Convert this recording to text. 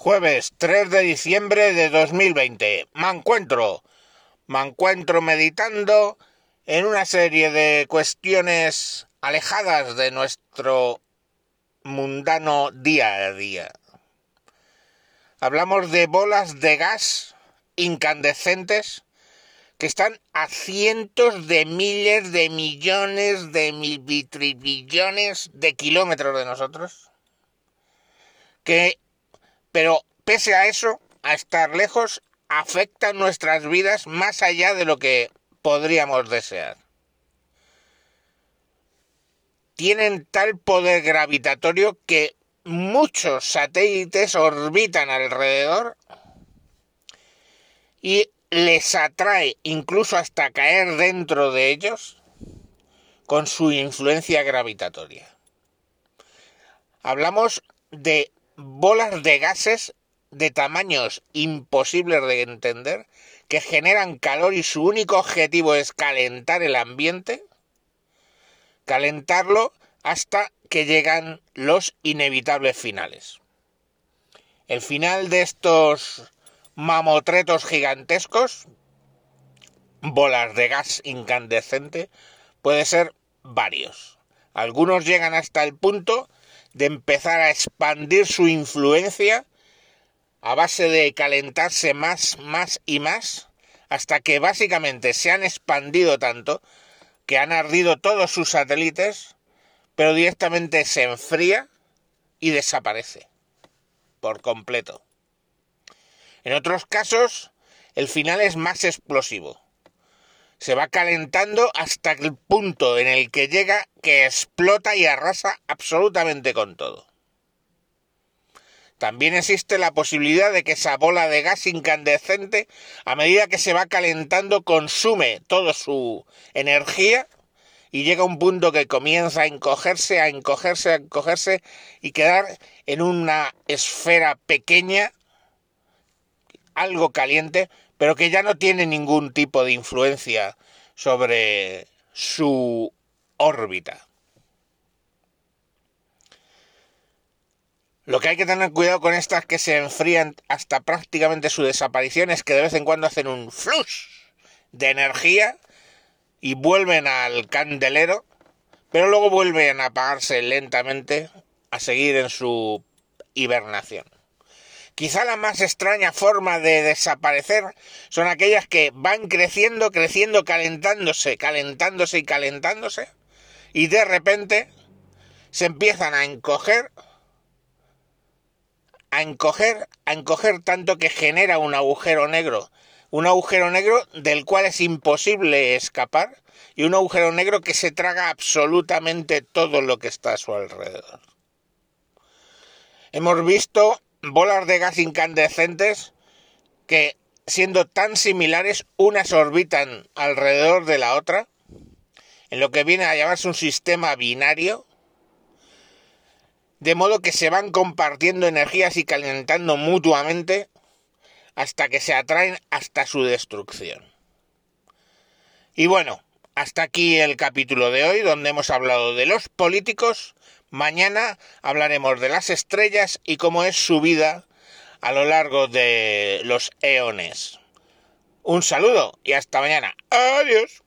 Jueves 3 de diciembre de 2020. Me encuentro. Me encuentro meditando en una serie de cuestiones alejadas de nuestro mundano día a día. Hablamos de bolas de gas incandescentes que están a cientos de miles de millones de mil de kilómetros de nosotros que pero pese a eso, a estar lejos, afecta nuestras vidas más allá de lo que podríamos desear. Tienen tal poder gravitatorio que muchos satélites orbitan alrededor y les atrae incluso hasta caer dentro de ellos con su influencia gravitatoria. Hablamos de bolas de gases de tamaños imposibles de entender que generan calor y su único objetivo es calentar el ambiente, calentarlo hasta que llegan los inevitables finales. El final de estos mamotretos gigantescos, bolas de gas incandescente, puede ser varios. Algunos llegan hasta el punto de empezar a expandir su influencia a base de calentarse más, más y más, hasta que básicamente se han expandido tanto que han ardido todos sus satélites, pero directamente se enfría y desaparece por completo. En otros casos, el final es más explosivo se va calentando hasta el punto en el que llega que explota y arrasa absolutamente con todo. También existe la posibilidad de que esa bola de gas incandescente, a medida que se va calentando, consume toda su energía y llega a un punto que comienza a encogerse, a encogerse, a encogerse y quedar en una esfera pequeña, algo caliente, pero que ya no tiene ningún tipo de influencia sobre su órbita. Lo que hay que tener cuidado con estas que se enfrían hasta prácticamente su desaparición es que de vez en cuando hacen un flush de energía y vuelven al candelero, pero luego vuelven a apagarse lentamente a seguir en su hibernación. Quizá la más extraña forma de desaparecer son aquellas que van creciendo, creciendo, calentándose, calentándose y calentándose, y de repente se empiezan a encoger, a encoger, a encoger tanto que genera un agujero negro, un agujero negro del cual es imposible escapar, y un agujero negro que se traga absolutamente todo lo que está a su alrededor. Hemos visto bolas de gas incandescentes que, siendo tan similares, unas orbitan alrededor de la otra, en lo que viene a llamarse un sistema binario, de modo que se van compartiendo energías y calentando mutuamente hasta que se atraen hasta su destrucción. Y bueno, hasta aquí el capítulo de hoy, donde hemos hablado de los políticos Mañana hablaremos de las estrellas y cómo es su vida a lo largo de los eones. Un saludo y hasta mañana. Adiós.